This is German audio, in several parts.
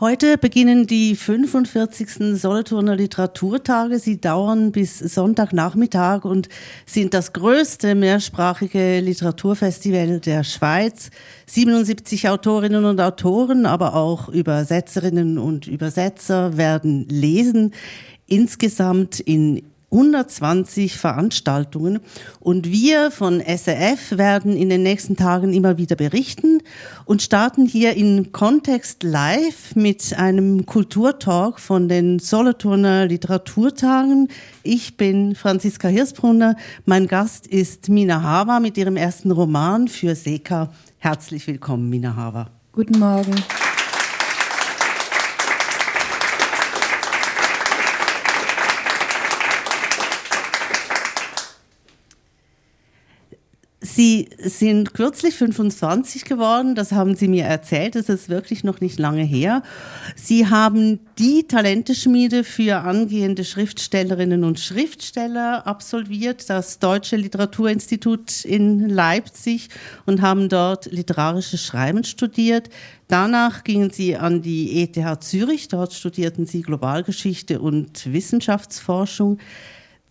Heute beginnen die 45. Solothurner Literaturtage. Sie dauern bis Sonntagnachmittag und sind das größte mehrsprachige Literaturfestival der Schweiz. 77 Autorinnen und Autoren, aber auch Übersetzerinnen und Übersetzer werden lesen. Insgesamt in 120 Veranstaltungen. Und wir von SRF werden in den nächsten Tagen immer wieder berichten und starten hier in Kontext Live mit einem Kulturtalk von den Solothurner Literaturtagen. Ich bin Franziska Hirsbrunner. Mein Gast ist Mina Hava mit ihrem ersten Roman für Seka. Herzlich willkommen, Mina Hava. Guten Morgen. Sie sind kürzlich 25 geworden, das haben Sie mir erzählt, das ist wirklich noch nicht lange her. Sie haben die Talenteschmiede für angehende Schriftstellerinnen und Schriftsteller absolviert, das Deutsche Literaturinstitut in Leipzig und haben dort literarisches Schreiben studiert. Danach gingen Sie an die ETH Zürich, dort studierten Sie Globalgeschichte und Wissenschaftsforschung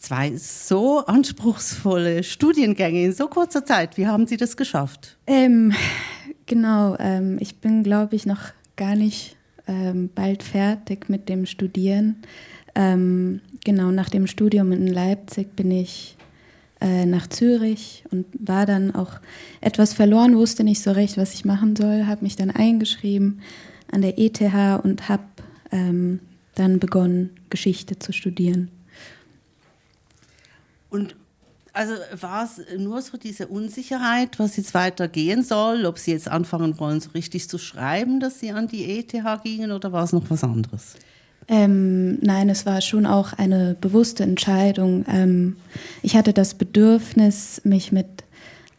zwei so anspruchsvolle Studiengänge in so kurzer Zeit. Wie haben Sie das geschafft? Ähm, genau, ähm, ich bin, glaube ich, noch gar nicht ähm, bald fertig mit dem Studieren. Ähm, genau, nach dem Studium in Leipzig bin ich äh, nach Zürich und war dann auch etwas verloren, wusste nicht so recht, was ich machen soll, habe mich dann eingeschrieben an der ETH und habe ähm, dann begonnen, Geschichte zu studieren. Und also war es nur so diese Unsicherheit, was jetzt weitergehen soll, ob Sie jetzt anfangen wollen, so richtig zu schreiben, dass Sie an die ETH gingen oder war es noch was anderes? Ähm, nein, es war schon auch eine bewusste Entscheidung. Ähm, ich hatte das Bedürfnis, mich mit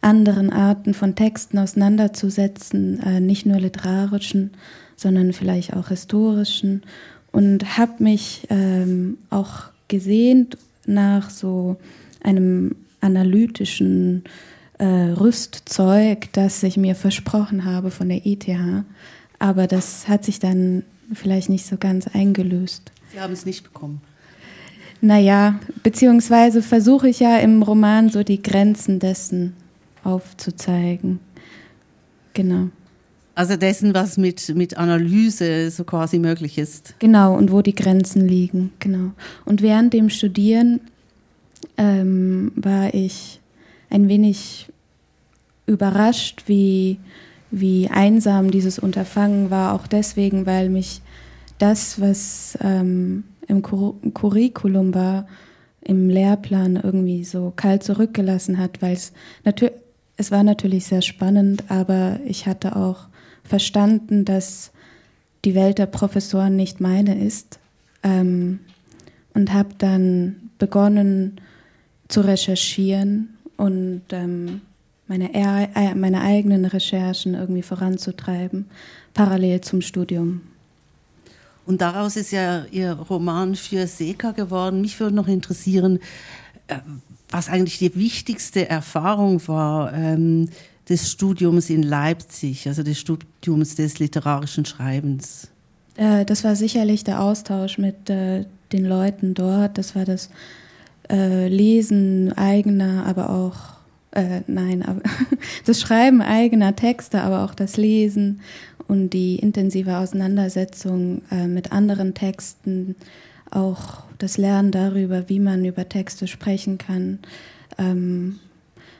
anderen Arten von Texten auseinanderzusetzen, äh, nicht nur literarischen, sondern vielleicht auch historischen und habe mich ähm, auch gesehnt nach so einem analytischen äh, Rüstzeug, das ich mir versprochen habe von der ETH. Aber das hat sich dann vielleicht nicht so ganz eingelöst. Sie haben es nicht bekommen. Naja, beziehungsweise versuche ich ja im Roman so die Grenzen dessen aufzuzeigen. Genau. Also dessen, was mit, mit Analyse so quasi möglich ist. Genau, und wo die Grenzen liegen, genau. Und während dem Studieren ähm, war ich ein wenig überrascht, wie, wie einsam dieses Unterfangen war, auch deswegen, weil mich das, was ähm, im Cur Curriculum war, im Lehrplan irgendwie so kalt zurückgelassen hat, weil es natürlich, es war natürlich sehr spannend, aber ich hatte auch verstanden, dass die Welt der Professoren nicht meine ist ähm, und habe dann begonnen, zu recherchieren und ähm, meine, äh, meine eigenen Recherchen irgendwie voranzutreiben, parallel zum Studium. Und daraus ist ja Ihr Roman für Seka geworden. Mich würde noch interessieren, äh, was eigentlich die wichtigste Erfahrung war ähm, des Studiums in Leipzig, also des Studiums des literarischen Schreibens. Äh, das war sicherlich der Austausch mit äh, den Leuten dort. Das war das äh, Lesen eigener, aber auch, äh, nein, aber das Schreiben eigener Texte, aber auch das Lesen und die intensive Auseinandersetzung äh, mit anderen Texten, auch das Lernen darüber, wie man über Texte sprechen kann. Ähm,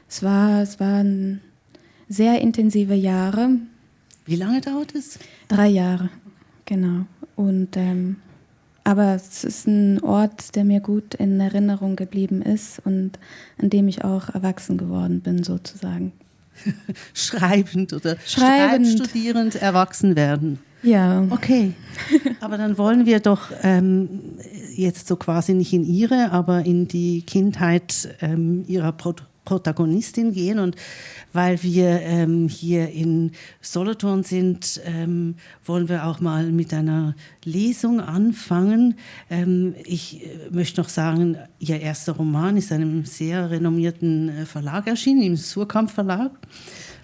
es, war, es waren sehr intensive Jahre. Wie lange dauert es? Drei Jahre, genau. Und ähm, aber es ist ein Ort, der mir gut in Erinnerung geblieben ist und an dem ich auch erwachsen geworden bin, sozusagen. Schreibend oder Schreibend. studierend erwachsen werden. Ja. Okay. Aber dann wollen wir doch ähm, jetzt so quasi nicht in Ihre, aber in die Kindheit ähm, Ihrer Pro Protagonistin gehen. Und weil wir ähm, hier in Solothurn sind, ähm, wollen wir auch mal mit einer Lesung anfangen. Ähm, ich äh, möchte noch sagen, Ihr erster Roman ist einem sehr renommierten äh, Verlag erschienen, im Surkamp Verlag,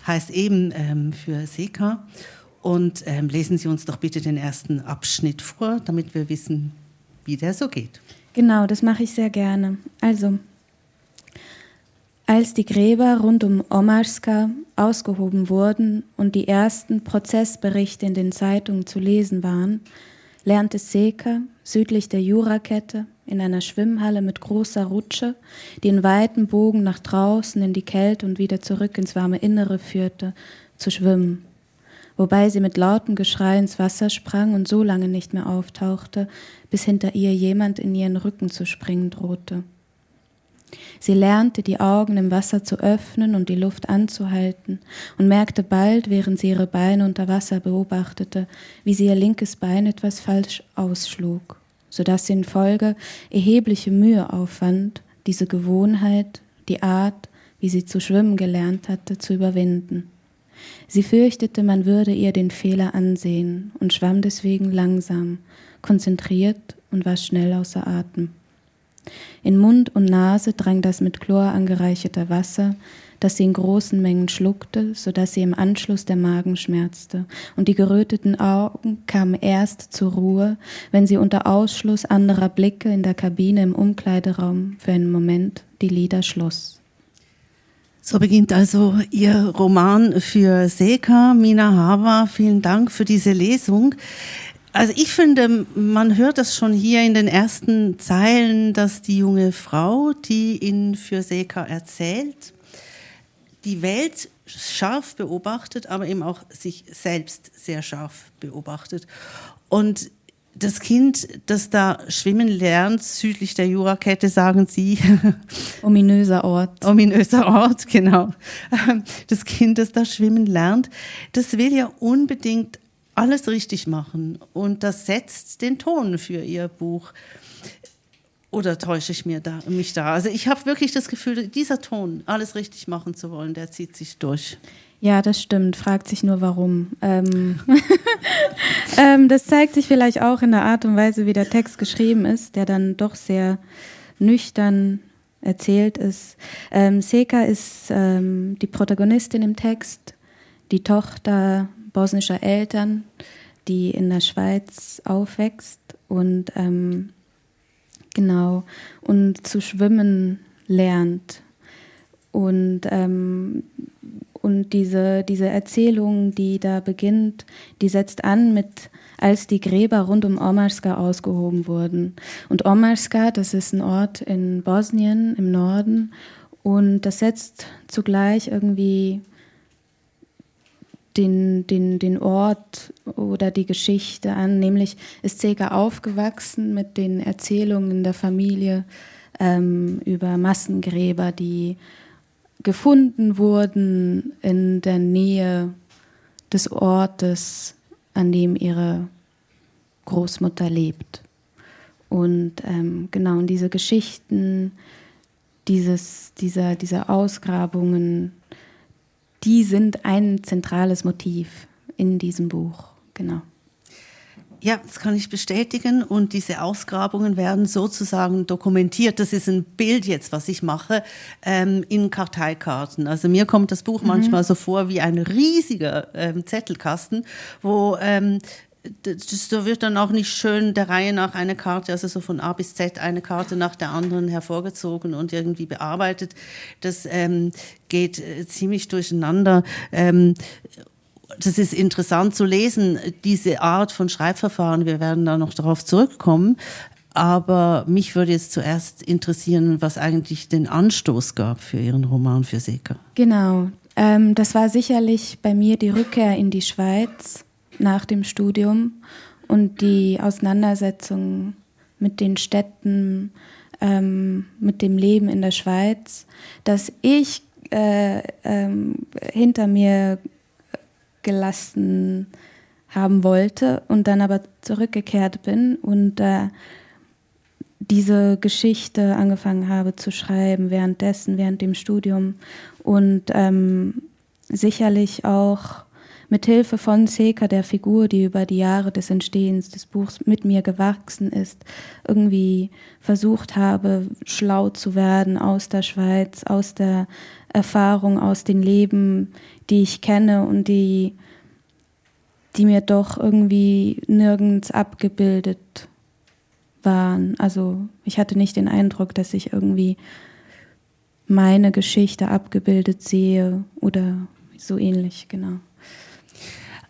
heißt eben ähm, für Seka. Und ähm, lesen Sie uns doch bitte den ersten Abschnitt vor, damit wir wissen, wie der so geht. Genau, das mache ich sehr gerne. Also, als die Gräber rund um Omarska ausgehoben wurden und die ersten Prozessberichte in den Zeitungen zu lesen waren, lernte Seka südlich der Jurakette in einer Schwimmhalle mit großer Rutsche, die in weiten Bogen nach draußen in die Kälte und wieder zurück ins warme Innere führte, zu schwimmen wobei sie mit lautem Geschrei ins Wasser sprang und so lange nicht mehr auftauchte, bis hinter ihr jemand in ihren Rücken zu springen drohte. Sie lernte, die Augen im Wasser zu öffnen und die Luft anzuhalten und merkte bald, während sie ihre Beine unter Wasser beobachtete, wie sie ihr linkes Bein etwas falsch ausschlug, so dass sie in Folge erhebliche Mühe aufwand, diese Gewohnheit, die Art, wie sie zu schwimmen gelernt hatte, zu überwinden. Sie fürchtete, man würde ihr den Fehler ansehen und schwamm deswegen langsam, konzentriert und war schnell außer Atem. In Mund und Nase drang das mit Chlor angereicherte Wasser, das sie in großen Mengen schluckte, so dass sie im Anschluss der Magen schmerzte, und die geröteten Augen kamen erst zur Ruhe, wenn sie unter Ausschluss anderer Blicke in der Kabine im Umkleideraum für einen Moment die Lider schloss. So beginnt also Ihr Roman für Seka, Mina Hava. Vielen Dank für diese Lesung. Also ich finde, man hört das schon hier in den ersten Zeilen, dass die junge Frau, die in für Seka erzählt, die Welt scharf beobachtet, aber eben auch sich selbst sehr scharf beobachtet. Und das Kind, das da schwimmen lernt, südlich der Jurakette, sagen Sie. Ominöser Ort. Ominöser Ort, genau. Das Kind, das da schwimmen lernt, das will ja unbedingt alles richtig machen. Und das setzt den Ton für Ihr Buch. Oder täusche ich mir da, mich da? Also ich habe wirklich das Gefühl, dieser Ton, alles richtig machen zu wollen, der zieht sich durch. Ja, das stimmt. Fragt sich nur, warum. Ähm, ähm, das zeigt sich vielleicht auch in der Art und Weise, wie der Text geschrieben ist, der dann doch sehr nüchtern erzählt ist. Ähm, Seka ist ähm, die Protagonistin im Text, die Tochter bosnischer Eltern, die in der Schweiz aufwächst und ähm, genau und zu schwimmen lernt. Und ähm, und diese, diese Erzählung, die da beginnt, die setzt an mit, als die Gräber rund um Omarska ausgehoben wurden. Und Omarska, das ist ein Ort in Bosnien im Norden. Und das setzt zugleich irgendwie den, den, den Ort oder die Geschichte an. Nämlich ist Sega aufgewachsen mit den Erzählungen der Familie ähm, über Massengräber, die gefunden wurden in der Nähe des Ortes, an dem ihre Großmutter lebt. Und ähm, genau, und diese Geschichten, dieses, dieser, diese Ausgrabungen, die sind ein zentrales Motiv in diesem Buch. Genau. Ja, das kann ich bestätigen. Und diese Ausgrabungen werden sozusagen dokumentiert. Das ist ein Bild jetzt, was ich mache, ähm, in Karteikarten. Also mir kommt das Buch mhm. manchmal so vor wie ein riesiger ähm, Zettelkasten, wo ähm, das, da wird dann auch nicht schön der Reihe nach eine Karte, also so von A bis Z eine Karte nach der anderen hervorgezogen und irgendwie bearbeitet. Das ähm, geht äh, ziemlich durcheinander. Ähm, das ist interessant zu lesen, diese Art von Schreibverfahren. Wir werden da noch darauf zurückkommen. Aber mich würde jetzt zuerst interessieren, was eigentlich den Anstoß gab für Ihren Roman für Seeker. Genau. Ähm, das war sicherlich bei mir die Rückkehr in die Schweiz nach dem Studium und die Auseinandersetzung mit den Städten, ähm, mit dem Leben in der Schweiz, dass ich äh, ähm, hinter mir gelassen haben wollte und dann aber zurückgekehrt bin und äh, diese Geschichte angefangen habe zu schreiben währenddessen, während dem Studium und ähm, sicherlich auch mit Hilfe von Seka, der Figur, die über die Jahre des Entstehens des Buchs mit mir gewachsen ist, irgendwie versucht habe, schlau zu werden aus der Schweiz, aus der Erfahrung, aus den Leben, die ich kenne und die die mir doch irgendwie nirgends abgebildet waren. Also ich hatte nicht den Eindruck, dass ich irgendwie meine Geschichte abgebildet sehe oder so ähnlich, genau.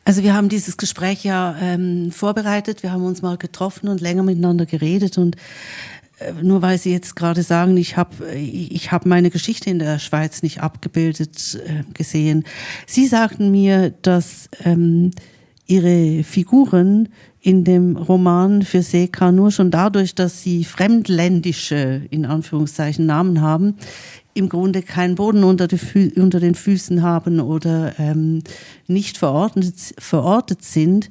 Also wir haben dieses Gespräch ja ähm, vorbereitet, wir haben uns mal getroffen und länger miteinander geredet und äh, nur weil Sie jetzt gerade sagen, ich habe ich hab meine Geschichte in der Schweiz nicht abgebildet äh, gesehen. Sie sagten mir, dass ähm, Ihre Figuren in dem Roman für Seka nur schon dadurch, dass sie fremdländische, in Anführungszeichen, Namen haben, im Grunde keinen Boden unter, unter den Füßen haben oder ähm, nicht verordnet, verortet sind.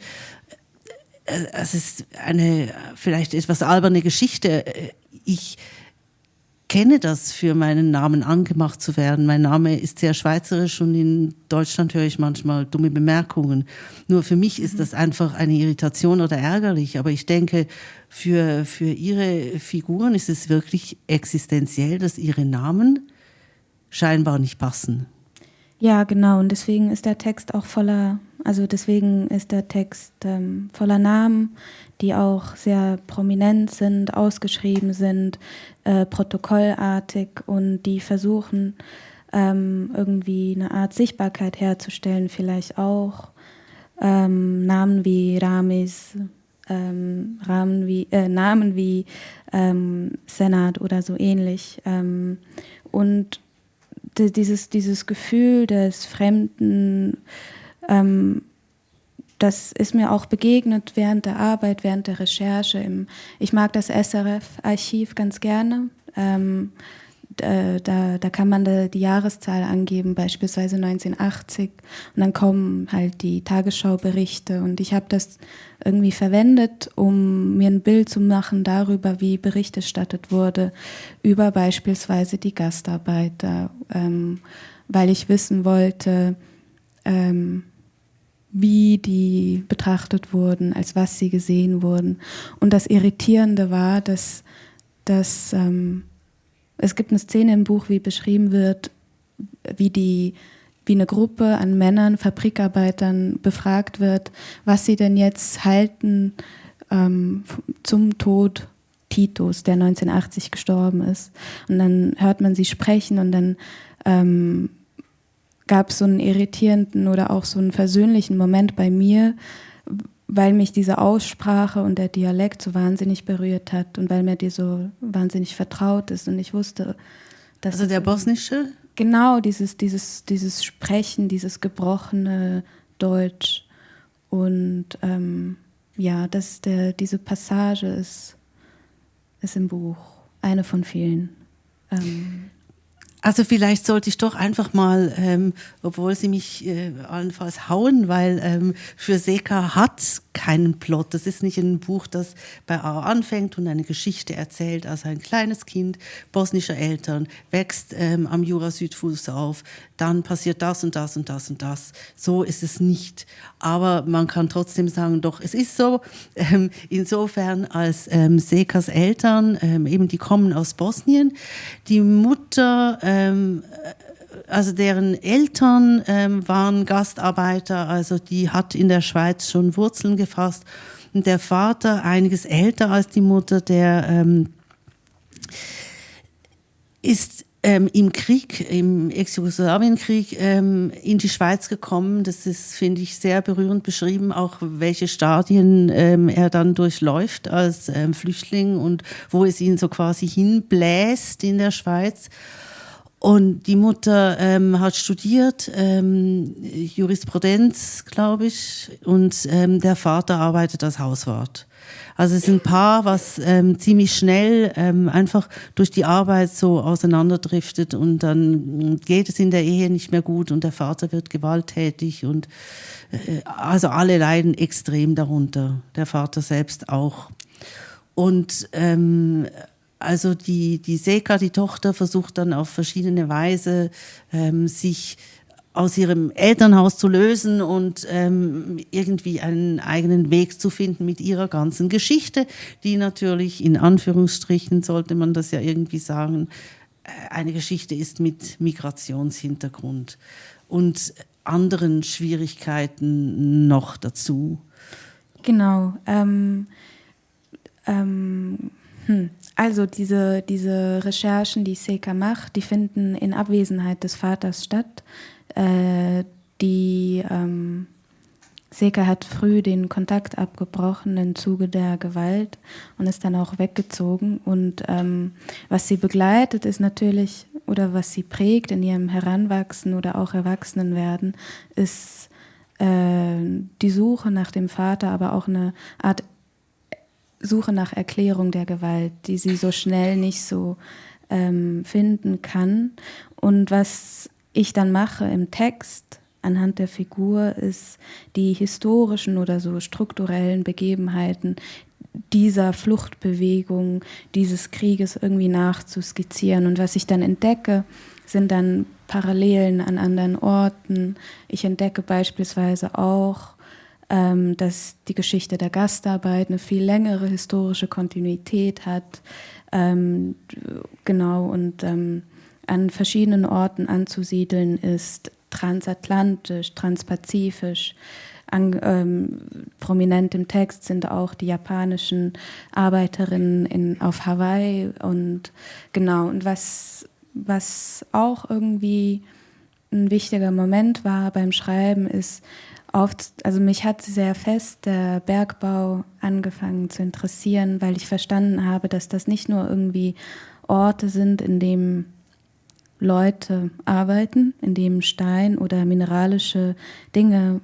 Äh, es ist eine vielleicht etwas alberne Geschichte. Ich kenne das, für meinen Namen angemacht zu werden. Mein Name ist sehr schweizerisch und in Deutschland höre ich manchmal dumme Bemerkungen. Nur für mich ist das einfach eine Irritation oder ärgerlich. Aber ich denke, für, für ihre Figuren ist es wirklich existenziell, dass ihre Namen scheinbar nicht passen. Ja, genau. Und deswegen ist der Text auch voller, also deswegen ist der Text ähm, voller Namen, die auch sehr prominent sind, ausgeschrieben sind, äh, protokollartig und die versuchen ähm, irgendwie eine Art Sichtbarkeit herzustellen, vielleicht auch ähm, Namen wie Ramis, ähm, Rahmen wie, äh, Namen wie ähm, Senat oder so ähnlich. Ähm, und dieses, dieses Gefühl des Fremden, ähm, das ist mir auch begegnet während der Arbeit, während der Recherche. Im, ich mag das SRF-Archiv ganz gerne. Ähm, da, da, da, kann man da die Jahreszahl angeben, beispielsweise 1980. Und dann kommen halt die Tagesschauberichte. Und ich habe das irgendwie verwendet, um mir ein Bild zu machen darüber, wie Bericht erstattet wurde, über beispielsweise die Gastarbeiter, ähm, weil ich wissen wollte, ähm, wie die betrachtet wurden, als was sie gesehen wurden. Und das Irritierende war, dass, dass ähm, es gibt eine Szene im Buch, wie beschrieben wird, wie die wie eine Gruppe an Männern, Fabrikarbeitern befragt wird, was sie denn jetzt halten ähm, zum Tod Titus, der 1980 gestorben ist. Und dann hört man sie sprechen und dann ähm, gab es so einen irritierenden oder auch so einen versöhnlichen Moment bei mir, weil mich diese Aussprache und der Dialekt so wahnsinnig berührt hat und weil mir die so wahnsinnig vertraut ist und ich wusste, dass also der bosnische Genau, dieses, dieses, dieses Sprechen, dieses gebrochene Deutsch. Und ähm, ja, das, der, diese Passage ist, ist im Buch eine von vielen. Ähm, also vielleicht sollte ich doch einfach mal, ähm, obwohl sie mich äh, allenfalls hauen, weil ähm, für Seka hat keinen Plot. Das ist nicht ein Buch, das bei A anfängt und eine Geschichte erzählt. Also ein kleines Kind bosnischer Eltern wächst ähm, am Jura-Südfuß auf, dann passiert das und das und das und das. So ist es nicht. Aber man kann trotzdem sagen, doch, es ist so. Ähm, insofern als ähm, Sekas Eltern, ähm, eben die kommen aus Bosnien. Die Mutter ähm, also deren Eltern ähm, waren Gastarbeiter, also die hat in der Schweiz schon Wurzeln gefasst. Und der Vater, einiges älter als die Mutter, der ähm, ist ähm, im Krieg, im Ex-Jugoslawienkrieg ähm, in die Schweiz gekommen. Das ist, finde ich, sehr berührend beschrieben, auch welche Stadien ähm, er dann durchläuft als ähm, Flüchtling und wo es ihn so quasi hinbläst in der Schweiz. Und die Mutter ähm, hat studiert, ähm, Jurisprudenz, glaube ich, und ähm, der Vater arbeitet als Hauswart. Also es ist ein Paar, was ähm, ziemlich schnell ähm, einfach durch die Arbeit so auseinanderdriftet und dann geht es in der Ehe nicht mehr gut und der Vater wird gewalttätig und äh, also alle leiden extrem darunter, der Vater selbst auch. Und ähm, also die, die Seka, die Tochter, versucht dann auf verschiedene Weise ähm, sich aus ihrem Elternhaus zu lösen und ähm, irgendwie einen eigenen Weg zu finden mit ihrer ganzen Geschichte, die natürlich in Anführungsstrichen, sollte man das ja irgendwie sagen, äh, eine Geschichte ist mit Migrationshintergrund. Und anderen Schwierigkeiten noch dazu? Genau. Ähm, ähm, hm. Also diese, diese Recherchen, die Seka macht, die finden in Abwesenheit des Vaters statt. Äh, die ähm, Seka hat früh den Kontakt abgebrochen im Zuge der Gewalt und ist dann auch weggezogen. Und ähm, was sie begleitet, ist natürlich, oder was sie prägt in ihrem Heranwachsen oder auch Erwachsenenwerden, ist äh, die Suche nach dem Vater, aber auch eine Art Suche nach Erklärung der Gewalt, die sie so schnell nicht so ähm, finden kann. Und was ich dann mache im Text anhand der Figur ist die historischen oder so strukturellen Begebenheiten dieser Fluchtbewegung, dieses Krieges irgendwie nachzuskizzieren. Und was ich dann entdecke, sind dann Parallelen an anderen Orten. Ich entdecke beispielsweise auch ähm, dass die Geschichte der Gastarbeit eine viel längere historische Kontinuität hat. Ähm, genau, und ähm, an verschiedenen Orten anzusiedeln ist transatlantisch, transpazifisch. An, ähm, prominent im Text sind auch die japanischen Arbeiterinnen in, auf Hawaii und genau, und was, was auch irgendwie ein wichtiger Moment war beim Schreiben, ist oft, also mich hat sehr fest der Bergbau angefangen zu interessieren, weil ich verstanden habe, dass das nicht nur irgendwie Orte sind, in denen Leute arbeiten, in dem Stein oder mineralische Dinge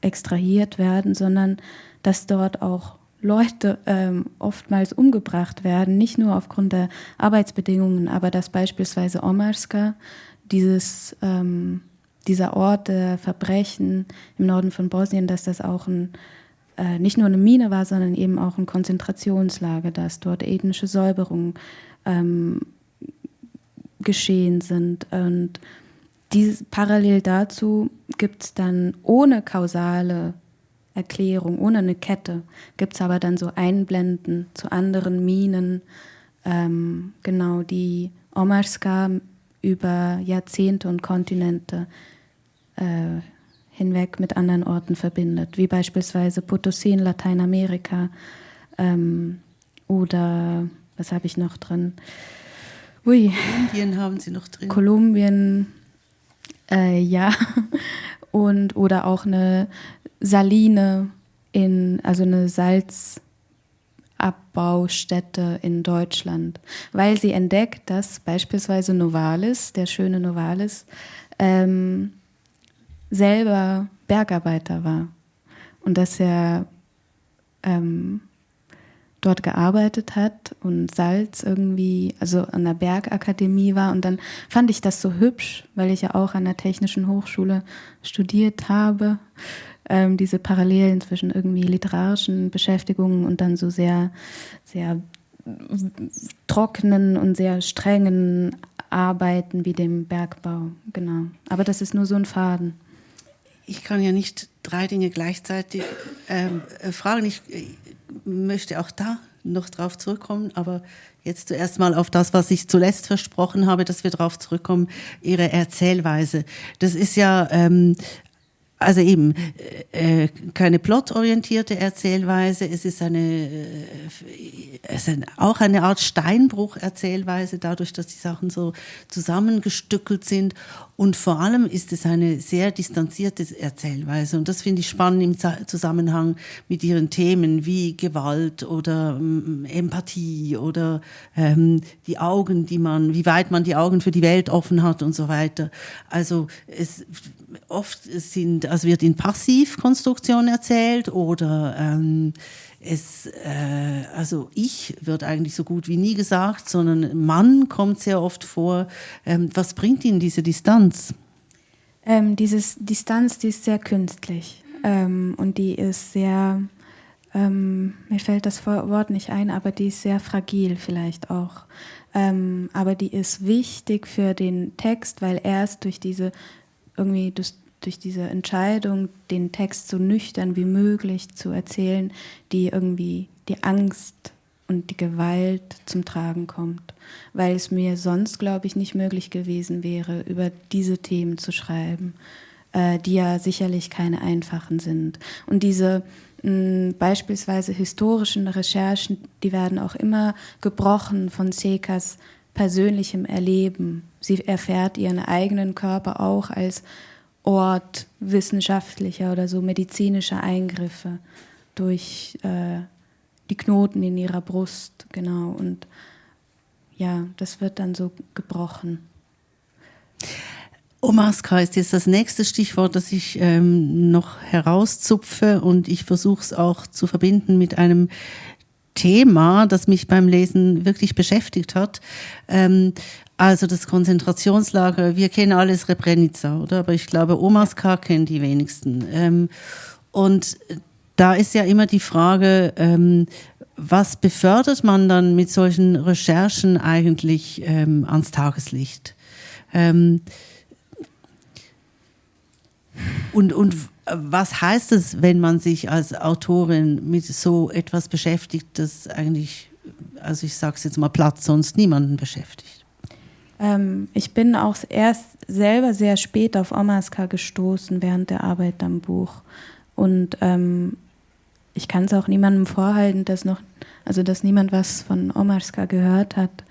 extrahiert werden, sondern dass dort auch Leute ähm, oftmals umgebracht werden, nicht nur aufgrund der Arbeitsbedingungen, aber dass beispielsweise Omarska, dieses ähm, dieser Ort der Verbrechen im Norden von Bosnien, dass das auch ein, äh, nicht nur eine Mine war, sondern eben auch ein Konzentrationslager, dass dort ethnische Säuberungen ähm, geschehen sind. Und dies, parallel dazu gibt es dann ohne kausale Erklärung, ohne eine Kette, gibt es aber dann so Einblenden zu anderen Minen, ähm, genau, die Omarska über Jahrzehnte und Kontinente äh, hinweg mit anderen Orten verbindet, wie beispielsweise Potosí in Lateinamerika ähm, oder was habe ich noch drin? Ui. Kolumbien haben Sie noch drin. Kolumbien, äh, ja. Und oder auch eine Saline in, also eine Salzabbaustätte in Deutschland, weil sie entdeckt, dass beispielsweise Novalis, der schöne Novalis, ähm, selber Bergarbeiter war und dass er ähm, dort gearbeitet hat und Salz irgendwie, also an der Bergakademie war. Und dann fand ich das so hübsch, weil ich ja auch an der Technischen Hochschule studiert habe. Ähm, diese Parallelen zwischen irgendwie literarischen Beschäftigungen und dann so sehr, sehr trockenen und sehr strengen Arbeiten wie dem Bergbau. Genau. Aber das ist nur so ein Faden ich kann ja nicht drei Dinge gleichzeitig ähm, äh, fragen. Ich, möchte auch da noch drauf zurückkommen, aber jetzt zuerst mal auf das, was ich zuletzt versprochen habe, dass wir darauf zurückkommen, Ihre Erzählweise. Das ist ja ähm, also eben äh, keine plotorientierte Erzählweise, es ist eine, äh, es ist auch eine Art Steinbruch-Erzählweise, dadurch, dass die Sachen so zusammengestückelt sind. Und vor allem ist es eine sehr distanzierte Erzählweise. Und das finde ich spannend im Zusammenhang mit ihren Themen wie Gewalt oder ähm, Empathie oder ähm, die Augen, die man, wie weit man die Augen für die Welt offen hat und so weiter. Also es oft sind, also wird in Passivkonstruktion erzählt oder ähm, es, äh, also ich wird eigentlich so gut wie nie gesagt, sondern Mann kommt sehr oft vor. Ähm, was bringt Ihnen diese Distanz? Ähm, diese Distanz, die ist sehr künstlich ähm, und die ist sehr, ähm, mir fällt das Wort nicht ein, aber die ist sehr fragil vielleicht auch. Ähm, aber die ist wichtig für den Text, weil erst durch diese irgendwie durch, durch diese Entscheidung, den Text so nüchtern wie möglich zu erzählen, die irgendwie die Angst und die Gewalt zum Tragen kommt, weil es mir sonst, glaube ich, nicht möglich gewesen wäre, über diese Themen zu schreiben. äh, die ja sicherlich keine einfachen sind. Und diese beispielsweise historischen Recherchen, die werden auch immer gebrochen von Sekas persönlichem Erleben. Sie erfährt ihren eigenen Körper auch als Ort wissenschaftlicher oder so medizinischer Eingriffe durch äh, die Knoten in ihrer Brust, genau. Und ja, das wird dann so gebrochen. Omaska ist jetzt das nächste Stichwort, das ich ähm, noch herauszupfe und ich versuche es auch zu verbinden mit einem Thema, das mich beim Lesen wirklich beschäftigt hat. Ähm, also das Konzentrationslager, wir kennen alles Srebrenica, oder? Aber ich glaube, Omaska kennen die wenigsten. Ähm, und da ist ja immer die Frage, ähm, was befördert man dann mit solchen Recherchen eigentlich ähm, ans Tageslicht? Ähm, und, und was heißt es, wenn man sich als Autorin mit so etwas beschäftigt, das eigentlich, also ich sage es jetzt mal platt, sonst niemanden beschäftigt? Ähm, ich bin auch erst selber sehr spät auf Omaska gestoßen während der Arbeit am Buch. Und ähm, ich kann es auch niemandem vorhalten, dass noch, also dass niemand was von Omarska gehört hat,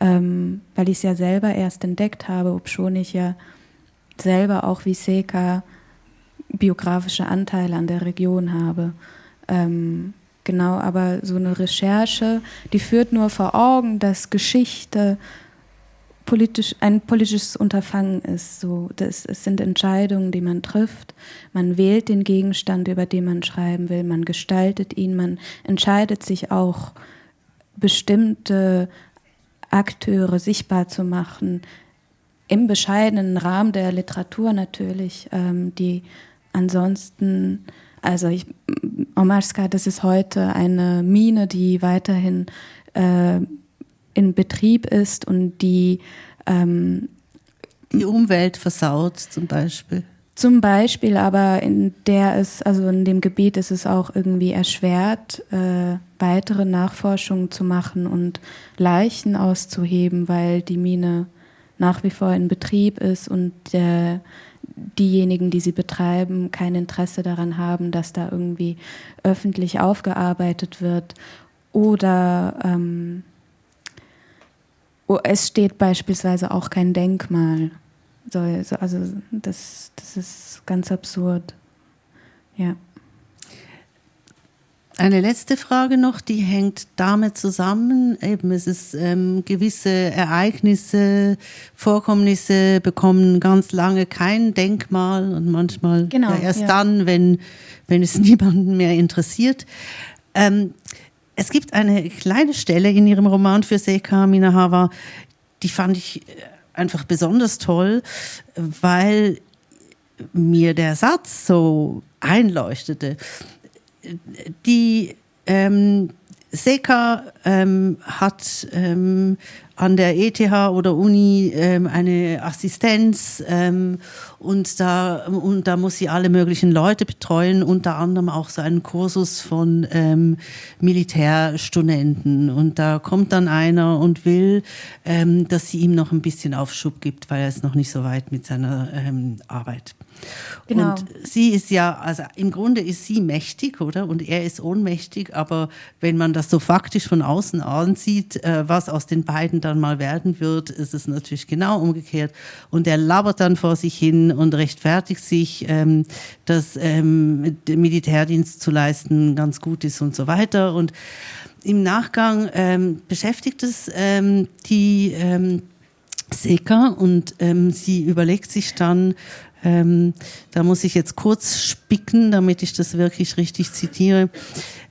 ähm, weil ich es ja selber erst entdeckt habe, obschon ich ja selber auch wie Seka biografische Anteile an der Region habe. Ähm, genau, aber so eine Recherche, die führt nur vor Augen, dass Geschichte politisch, ein politisches Unterfangen ist. So, das, es sind Entscheidungen, die man trifft. Man wählt den Gegenstand, über den man schreiben will. Man gestaltet ihn. Man entscheidet sich auch, bestimmte Akteure sichtbar zu machen, im bescheidenen Rahmen der Literatur natürlich, ähm, die ansonsten, also ich, Omarska, das ist heute eine Mine, die weiterhin äh, in Betrieb ist und die ähm, die Umwelt versaut zum Beispiel. Zum Beispiel, aber in der es, also in dem Gebiet ist es auch irgendwie erschwert, äh, weitere Nachforschungen zu machen und Leichen auszuheben, weil die Mine nach wie vor in Betrieb ist und der, diejenigen, die sie betreiben, kein Interesse daran haben, dass da irgendwie öffentlich aufgearbeitet wird. Oder ähm, oh, es steht beispielsweise auch kein Denkmal. So, also das, das ist ganz absurd. Ja. Eine letzte Frage noch, die hängt damit zusammen. Eben, es ist ähm, gewisse Ereignisse, Vorkommnisse bekommen ganz lange kein Denkmal und manchmal genau, ja, erst ja. dann, wenn, wenn es niemanden mehr interessiert. Ähm, es gibt eine kleine Stelle in Ihrem Roman für Seka Minahava, die fand ich äh, einfach besonders toll, weil mir der Satz so einleuchtete die ähm, Seka ähm, hat ähm, an der ETH oder Uni ähm, eine Assistenz ähm, und, da, und da muss sie alle möglichen Leute betreuen, unter anderem auch so einen Kursus von ähm, Militärstudenten. Und da kommt dann einer und will, ähm, dass sie ihm noch ein bisschen Aufschub gibt, weil er ist noch nicht so weit mit seiner ähm, Arbeit. Genau. Und sie ist ja, also im Grunde ist sie mächtig, oder? Und er ist ohnmächtig, aber wenn man das so faktisch von außen ansieht, äh, was aus den beiden dann mal werden wird, ist es natürlich genau umgekehrt. Und er labert dann vor sich hin und rechtfertigt sich, ähm, dass ähm, Militärdienst zu leisten ganz gut ist und so weiter. Und im Nachgang ähm, beschäftigt es ähm, die ähm, Seka und ähm, sie überlegt sich dann, ähm, da muss ich jetzt kurz spicken, damit ich das wirklich richtig zitiere,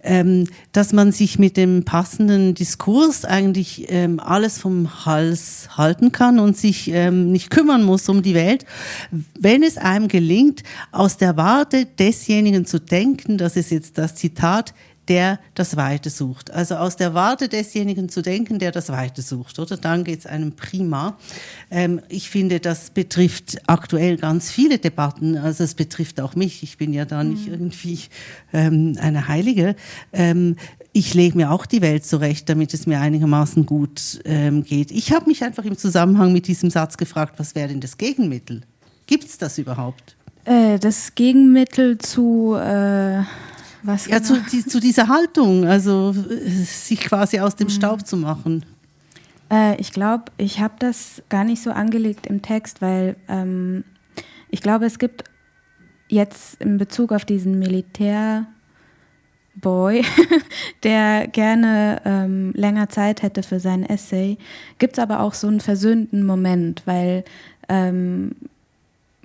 ähm, dass man sich mit dem passenden Diskurs eigentlich ähm, alles vom Hals halten kann und sich ähm, nicht kümmern muss um die Welt, wenn es einem gelingt, aus der Warte desjenigen zu denken, das ist jetzt das Zitat, der das Weite sucht. Also aus der Warte desjenigen zu denken, der das Weite sucht, oder? Dann geht es einem prima. Ähm, ich finde, das betrifft aktuell ganz viele Debatten. Also es betrifft auch mich. Ich bin ja da nicht mhm. irgendwie ähm, eine Heilige. Ähm, ich lege mir auch die Welt zurecht, damit es mir einigermaßen gut ähm, geht. Ich habe mich einfach im Zusammenhang mit diesem Satz gefragt, was wäre denn das Gegenmittel? Gibt es das überhaupt? Äh, das Gegenmittel zu äh, was? Ja, genau? zu, die, zu dieser Haltung, also sich quasi aus dem Mhm. Staub zu machen. Äh, ich glaube, ich habe das gar nicht so angelegt im Text, weil ähm, ich glaube, es gibt jetzt in Bezug auf diesen Militärboy, der gerne ähm, länger Zeit hätte für sein Essay, gibt es aber auch so einen versöhnten Moment, weil, ähm,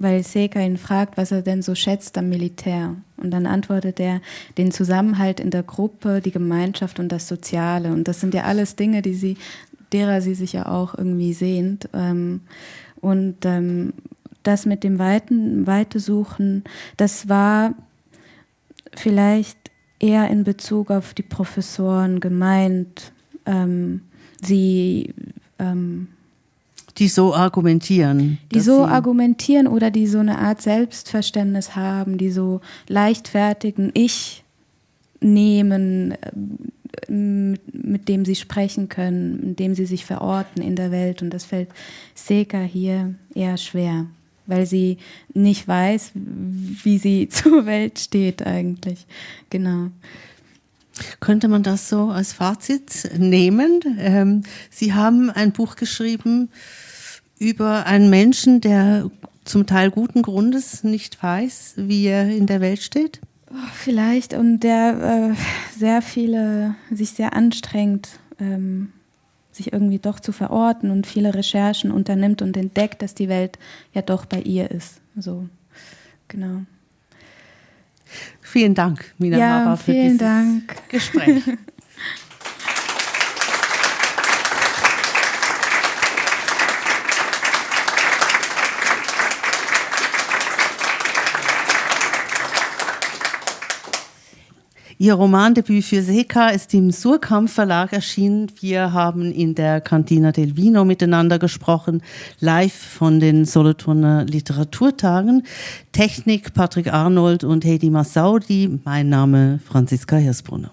weil Seka ihn fragt, was er denn so schätzt am Militär. Und dann antwortet er, den Zusammenhalt in der Gruppe, die Gemeinschaft und das Soziale. Und das sind ja alles Dinge, die sie, derer sie sich ja auch irgendwie sehnt. Ähm, und ähm, das mit dem Weiten, Weite suchen, das war vielleicht eher in Bezug auf die Professoren gemeint. Ähm, sie Die so argumentieren. die so argumentieren oder die so eine Art Selbstverständnis haben, die so leichtfertigen Ich nehmen, ähm, mit dem sie sprechen können, mit dem sie sich verorten in der Welt. Und das fällt Seka hier eher schwer, weil sie nicht weiß, wie sie zur Welt steht eigentlich. Genau. Könnte man das so als Fazit nehmen? Ähm, Sie haben ein Buch geschrieben über einen Menschen, der zum Teil guten Grundes nicht weiß, wie er in der Welt steht. Oh, Vielleicht und der äh, sehr viele, sich sehr anstrengt, ähm, sich irgendwie doch zu verorten und viele Recherchen unternimmt und entdeckt, dass die Welt ja doch bei ihr ist. So, genau. Vielen Dank, Mina Ja, Haber, für dieses Dank. Gespräch. Ihr Romandebüt für Seka ist im Surkamp Verlag erschienen. Wir haben in der Cantina del Vino miteinander gesprochen, live von den Solothurner Literaturtagen. Technik Patrick Arnold und Heidi Massaudi. Mein Name Franziska Hirsbrunner.